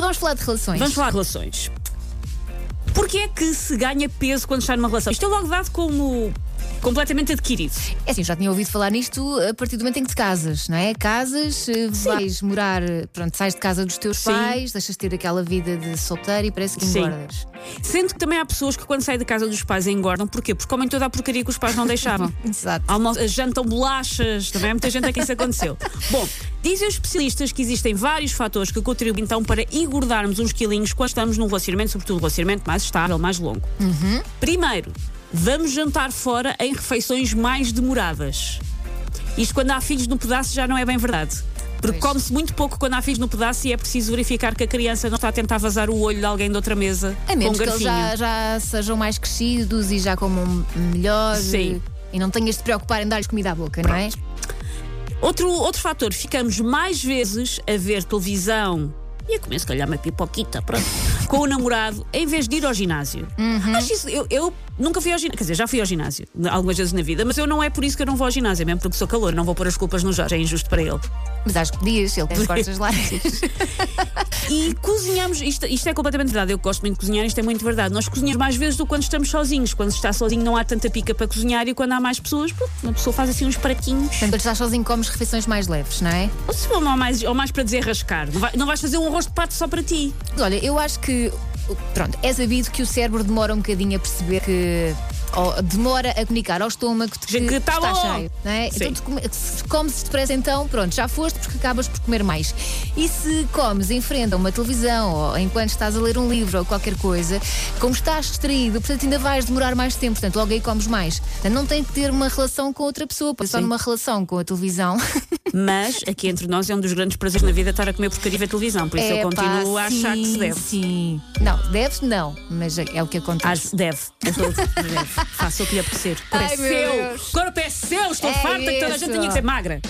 Vamos falar de relações. Vamos falar de relações. Porquê é que se ganha peso quando está numa relação? Isto é logo dado como completamente adquirido. É assim, já tinha ouvido falar nisto a partir do momento em que te casas, não é? Casas, eh, vais morar, pronto, sais de casa dos teus Sim. pais, deixas de ter aquela vida de solteiro e parece que Sim. engordas. Sendo que também há pessoas que quando saem da casa dos pais engordam. Porquê? Porque comem toda a porcaria que os pais não deixavam. Exato. Almo jantam bolachas, também há muita gente a que isso aconteceu. Bom, dizem os especialistas que existem vários fatores que contribuem então para engordarmos uns quilinhos quando estamos num relacionamento, sobretudo um relacionamento mais estável, mais longo. Primeiro, vamos jantar fora em refeições mais demoradas. Isto quando há filhos no pedaço já não é bem verdade. Porque come-se muito pouco quando há filhos no pedaço e é preciso verificar que a criança não está a tentar vazar o olho de alguém de outra mesa A menos com um que eles já, já sejam mais crescidos e já comam melhor. Sim. E não tenhas de te preocupar em dar-lhes comida à boca, não é? Outro, outro fator, ficamos mais vezes a ver televisão e a comer, se calhar, uma pipoquita, pronto, com o namorado, em vez de ir ao ginásio. Acho isso, eu, eu nunca fui ao ginásio, quer dizer, já fui ao ginásio algumas vezes na vida, mas eu não é por isso que eu não vou ao ginásio, é mesmo porque sou calor, não vou pôr as culpas no Jorge, é injusto para ele. Mas acho que podias, ele tem as costas largas. E cozinhamos, isto, isto é completamente verdade. Eu gosto muito de cozinhar, isto é muito verdade. Nós cozinhamos mais vezes do que quando estamos sozinhos. Quando se está sozinho não há tanta pica para cozinhar e quando há mais pessoas, pronto, uma pessoa faz assim uns pratinhos. Portanto, quando estás sozinho, comes refeições mais leves, não é? Ou, se ou mais, ou mais para desenrascar. Não, vai- não vais fazer um arroz de pato só para ti. Olha, eu acho que. Pronto, é sabido que o cérebro demora um bocadinho a perceber que. Ou demora a comunicar ao estômago de que, Que tá está bom. cheio. Não é? Sim. Então, tu come- se comes depressa, então, pronto, já foste porque acabas por comer mais. E se comes em frente a uma televisão ou enquanto estás a ler um livro ou qualquer coisa, como estás distraído, portanto, ainda vais demorar mais tempo, portanto, logo aí comes mais. Portanto, não tem que ter uma relação com outra pessoa, só numa relação com a televisão. Mas aqui entre nós é um dos grandes prazeres na vida estar a comer porcaria ver televisão. Por isso eu continuo a achar que se deve. Sim. Não, deves não, mas é o que acontece. Acho- deve. deve. Faça o que lhe apetecer. Corpo Ai, é seu. Deus. Corpo é seu. Estou É farta que toda a gente isso. tinha que ser magra.